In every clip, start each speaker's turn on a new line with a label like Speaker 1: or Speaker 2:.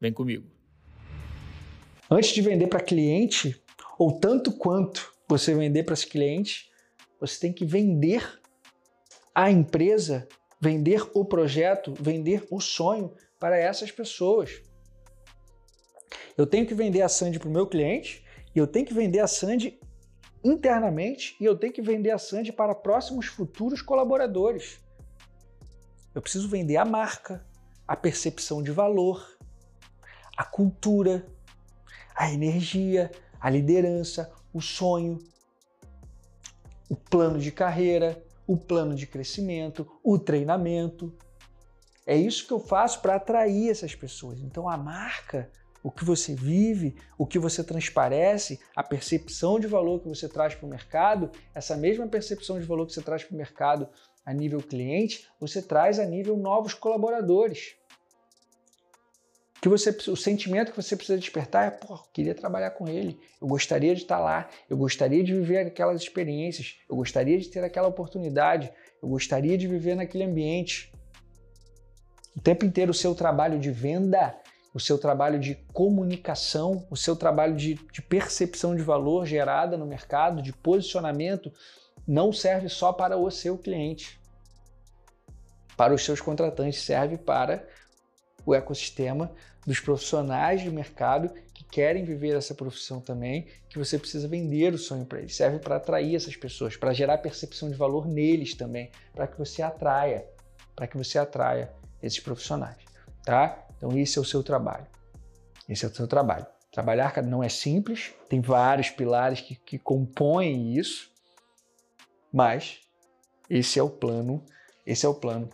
Speaker 1: Vem comigo.
Speaker 2: Antes de vender para cliente, ou tanto quanto você vender para esse cliente, você tem que vender a empresa, vender o projeto, vender o sonho para essas pessoas. Eu tenho que vender a Sandy para o meu cliente e eu tenho que vender a Sandy internamente e eu tenho que vender a Sandy para próximos futuros colaboradores. Eu preciso vender a marca, a percepção de valor, a cultura, a energia, a liderança, o sonho, o plano de carreira, o plano de crescimento, o treinamento. É isso que eu faço para atrair essas pessoas. Então a marca, o que você vive, o que você transparece, a percepção de valor que você traz para o mercado, essa mesma percepção de valor que você traz para o mercado a nível cliente, você traz a nível novos colaboradores que você, o sentimento que você precisa despertar é, pô, queria trabalhar com ele, eu gostaria de estar lá, eu gostaria de viver aquelas experiências, eu gostaria de ter aquela oportunidade, eu gostaria de viver naquele ambiente. O tempo inteiro o seu trabalho de venda, o seu trabalho de comunicação, o seu trabalho de, de percepção de valor gerada no mercado, de posicionamento, não serve só para o seu cliente. Para os seus contratantes, serve para o ecossistema dos profissionais de mercado que querem viver essa profissão também, que você precisa vender o sonho para eles. Serve para atrair essas pessoas, para gerar percepção de valor neles também, para que você atraia, para que você atraia esses profissionais, tá? Então esse é o seu trabalho. Esse é o seu trabalho. Trabalhar não é simples, tem vários pilares que, que compõem isso, mas esse é o plano, esse é o plano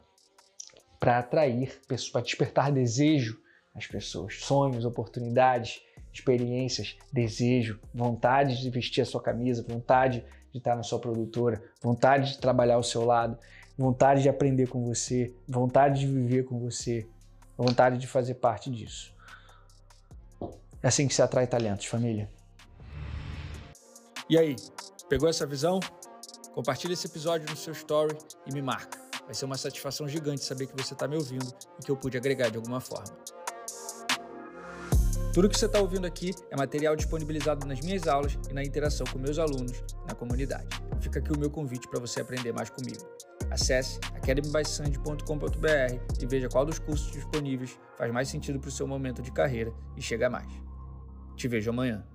Speaker 2: para atrair, para despertar desejo às pessoas, sonhos, oportunidades, experiências, desejo, vontade de vestir a sua camisa, vontade de estar na sua produtora, vontade de trabalhar ao seu lado, vontade de aprender com você, vontade de viver com você, vontade de fazer parte disso. É assim que se atrai talentos, família.
Speaker 1: E aí, pegou essa visão? Compartilhe esse episódio no seu story e me marca. Vai ser uma satisfação gigante saber que você está me ouvindo e que eu pude agregar de alguma forma. Tudo que você está ouvindo aqui é material disponibilizado nas minhas aulas e na interação com meus alunos na comunidade. Fica aqui o meu convite para você aprender mais comigo. Acesse academybysand.com.br e veja qual dos cursos disponíveis faz mais sentido para o seu momento de carreira e chega mais. Te vejo amanhã.